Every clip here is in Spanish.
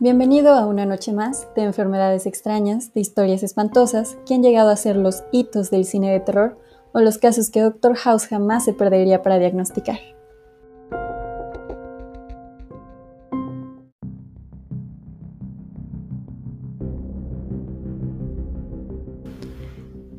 Bienvenido a una noche más de enfermedades extrañas, de historias espantosas que han llegado a ser los hitos del cine de terror o los casos que Dr. House jamás se perdería para diagnosticar.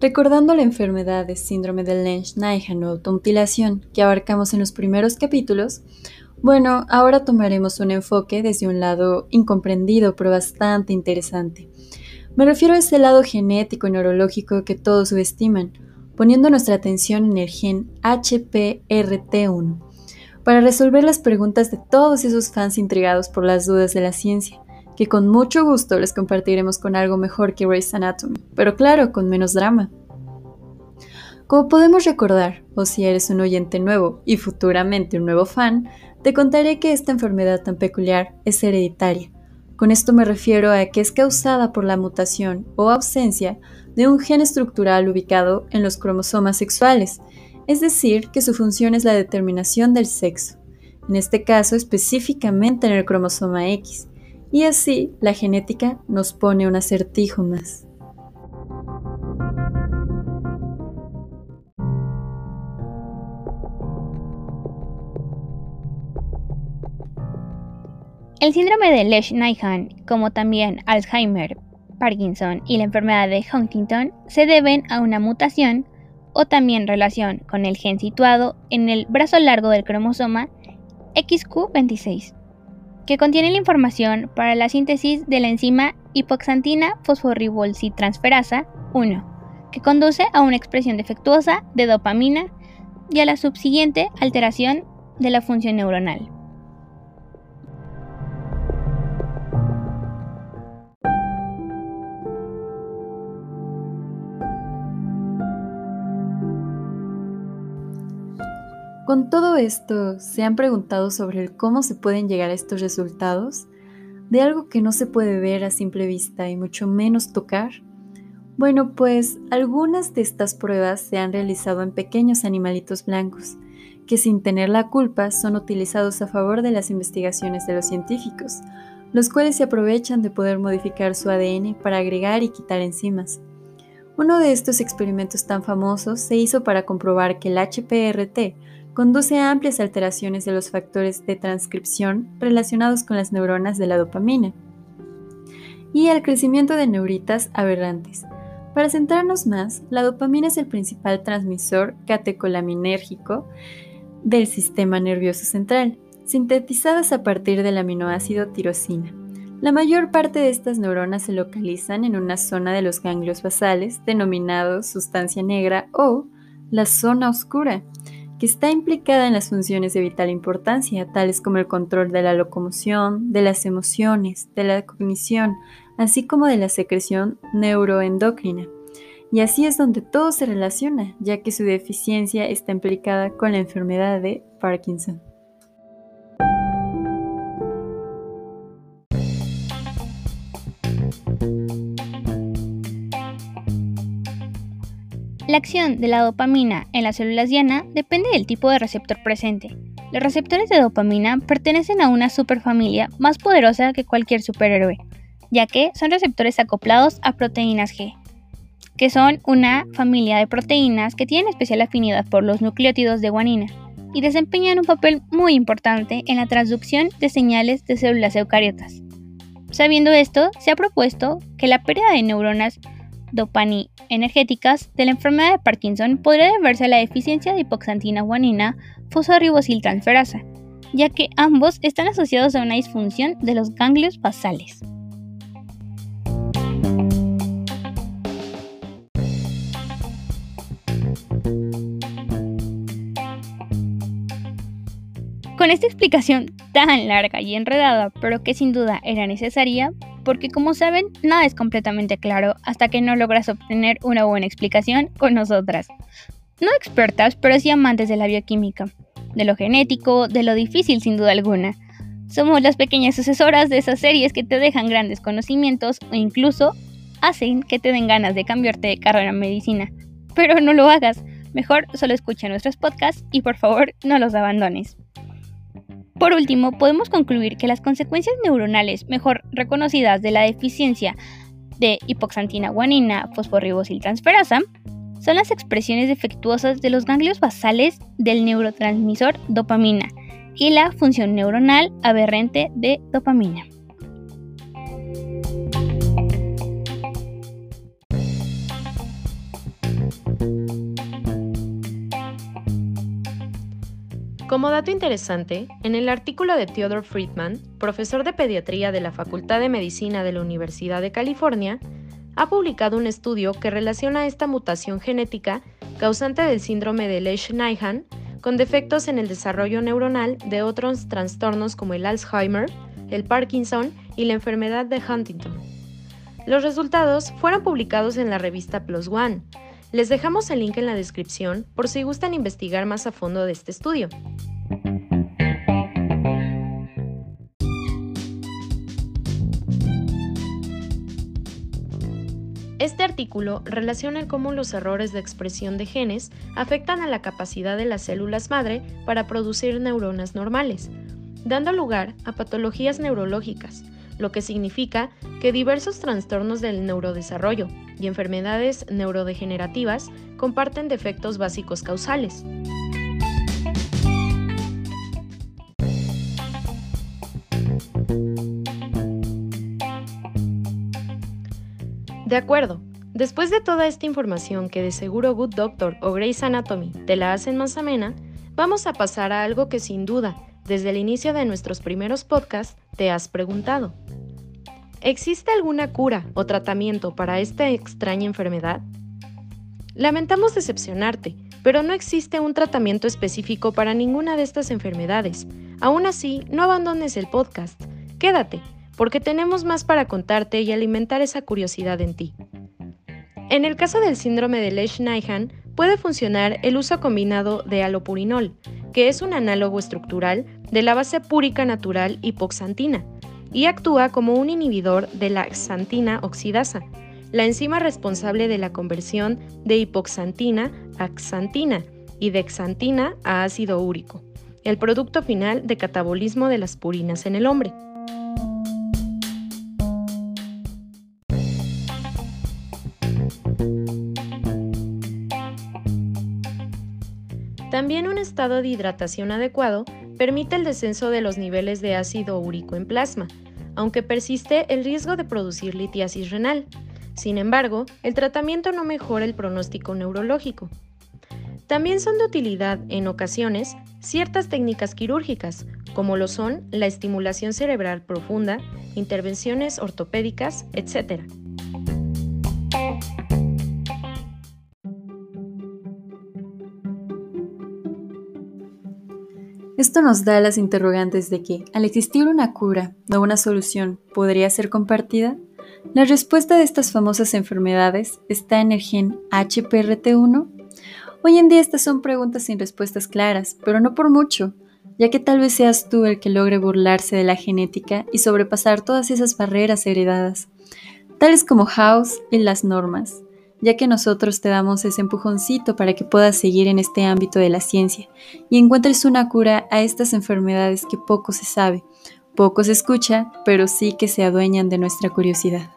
Recordando la enfermedad de síndrome de Lenz-Naeghan o automutilación que abarcamos en los primeros capítulos, bueno, ahora tomaremos un enfoque desde un lado incomprendido pero bastante interesante. Me refiero a ese lado genético y neurológico que todos subestiman, poniendo nuestra atención en el gen HPRT1, para resolver las preguntas de todos esos fans intrigados por las dudas de la ciencia, que con mucho gusto les compartiremos con algo mejor que Grey's Anatomy, pero claro, con menos drama. Como podemos recordar, o si eres un oyente nuevo y futuramente un nuevo fan, te contaré que esta enfermedad tan peculiar es hereditaria. Con esto me refiero a que es causada por la mutación o ausencia de un gen estructural ubicado en los cromosomas sexuales, es decir, que su función es la determinación del sexo, en este caso específicamente en el cromosoma X, y así la genética nos pone un acertijo más. El síndrome de Lesch-Nyhan, como también Alzheimer, Parkinson y la enfermedad de Huntington, se deben a una mutación o también relación con el gen situado en el brazo largo del cromosoma XQ26, que contiene la información para la síntesis de la enzima hipoxantina fosforibolcitransferasa 1, que conduce a una expresión defectuosa de dopamina y a la subsiguiente alteración de la función neuronal. Con todo esto, ¿se han preguntado sobre el cómo se pueden llegar a estos resultados? ¿De algo que no se puede ver a simple vista y mucho menos tocar? Bueno, pues algunas de estas pruebas se han realizado en pequeños animalitos blancos, que sin tener la culpa son utilizados a favor de las investigaciones de los científicos, los cuales se aprovechan de poder modificar su ADN para agregar y quitar enzimas. Uno de estos experimentos tan famosos se hizo para comprobar que el HPRT conduce a amplias alteraciones de los factores de transcripción relacionados con las neuronas de la dopamina y al crecimiento de neuritas aberrantes. Para centrarnos más, la dopamina es el principal transmisor catecolaminérgico del sistema nervioso central, sintetizadas a partir del aminoácido tirosina. La mayor parte de estas neuronas se localizan en una zona de los ganglios basales denominados sustancia negra o la zona oscura, que está implicada en las funciones de vital importancia, tales como el control de la locomoción, de las emociones, de la cognición, así como de la secreción neuroendocrina. Y así es donde todo se relaciona, ya que su deficiencia está implicada con la enfermedad de Parkinson. Acción de la dopamina en las células diana depende del tipo de receptor presente. Los receptores de dopamina pertenecen a una superfamilia más poderosa que cualquier superhéroe, ya que son receptores acoplados a proteínas G, que son una familia de proteínas que tienen especial afinidad por los nucleótidos de guanina y desempeñan un papel muy importante en la transducción de señales de células eucariotas. Sabiendo esto, se ha propuesto que la pérdida de neuronas energéticas de la enfermedad de Parkinson podría deberse a la deficiencia de hipoxantina guanina fosforibosiltransferasa, ya que ambos están asociados a una disfunción de los ganglios basales. Con esta explicación tan larga y enredada, pero que sin duda era necesaria, porque como saben, nada es completamente claro hasta que no logras obtener una buena explicación con nosotras. No expertas, pero sí amantes de la bioquímica, de lo genético, de lo difícil sin duda alguna. Somos las pequeñas sucesoras de esas series que te dejan grandes conocimientos o incluso hacen que te den ganas de cambiarte de carrera en medicina. Pero no lo hagas, mejor solo escucha nuestros podcasts y por favor no los abandones. Por último, podemos concluir que las consecuencias neuronales mejor reconocidas de la deficiencia de hipoxantina guanina fosforribosiltransferasa son las expresiones defectuosas de los ganglios basales del neurotransmisor dopamina y la función neuronal aberrante de dopamina. Como dato interesante, en el artículo de Theodore Friedman, profesor de pediatría de la Facultad de Medicina de la Universidad de California, ha publicado un estudio que relaciona esta mutación genética causante del síndrome de Lesch-Nyhan con defectos en el desarrollo neuronal de otros trastornos como el Alzheimer, el Parkinson y la enfermedad de Huntington. Los resultados fueron publicados en la revista PLOS ONE, les dejamos el link en la descripción por si gustan investigar más a fondo de este estudio. Este artículo relaciona cómo los errores de expresión de genes afectan a la capacidad de las células madre para producir neuronas normales, dando lugar a patologías neurológicas, lo que significa que diversos trastornos del neurodesarrollo y enfermedades neurodegenerativas comparten defectos básicos causales. De acuerdo, después de toda esta información que de seguro Good Doctor o Grey's Anatomy te la hacen más amena, vamos a pasar a algo que sin duda, desde el inicio de nuestros primeros podcasts, te has preguntado. ¿Existe alguna cura o tratamiento para esta extraña enfermedad? Lamentamos decepcionarte, pero no existe un tratamiento específico para ninguna de estas enfermedades. Aún así, no abandones el podcast. Quédate, porque tenemos más para contarte y alimentar esa curiosidad en ti. En el caso del síndrome de Lesch-Nyhan, puede funcionar el uso combinado de alopurinol, que es un análogo estructural de la base púrica natural hipoxantina, y actúa como un inhibidor de la xantina oxidasa, la enzima responsable de la conversión de hipoxantina a xantina y de xantina a ácido úrico, el producto final de catabolismo de las purinas en el hombre. También un estado de hidratación adecuado permite el descenso de los niveles de ácido úrico en plasma, aunque persiste el riesgo de producir litiasis renal. Sin embargo, el tratamiento no mejora el pronóstico neurológico. También son de utilidad, en ocasiones, ciertas técnicas quirúrgicas, como lo son la estimulación cerebral profunda, intervenciones ortopédicas, etc. Esto nos da las interrogantes de que, al existir una cura o una solución, ¿podría ser compartida? La respuesta de estas famosas enfermedades está en el gen HPRT1. Hoy en día estas son preguntas sin respuestas claras, pero no por mucho, ya que tal vez seas tú el que logre burlarse de la genética y sobrepasar todas esas barreras heredadas, tales como House y las normas ya que nosotros te damos ese empujoncito para que puedas seguir en este ámbito de la ciencia y encuentres una cura a estas enfermedades que poco se sabe, poco se escucha, pero sí que se adueñan de nuestra curiosidad.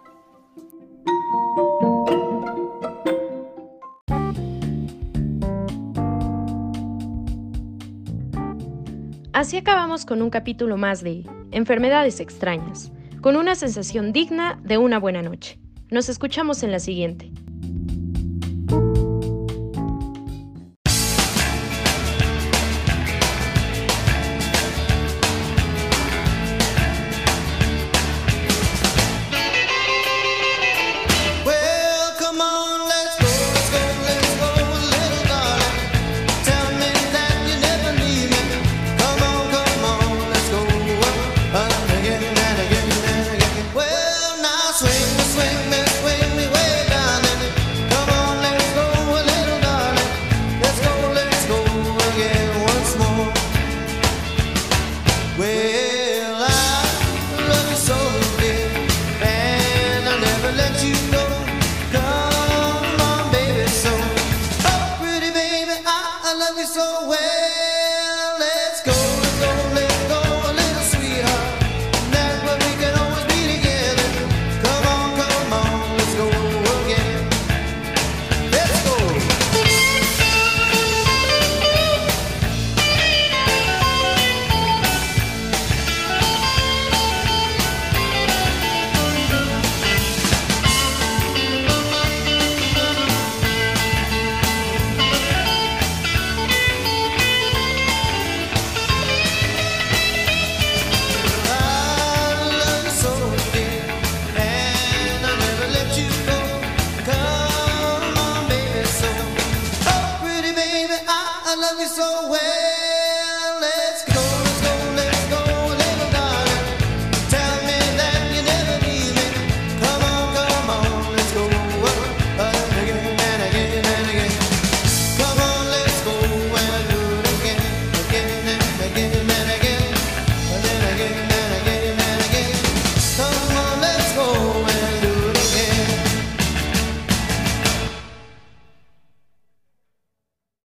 Así acabamos con un capítulo más de Enfermedades extrañas, con una sensación digna de una buena noche. Nos escuchamos en la siguiente.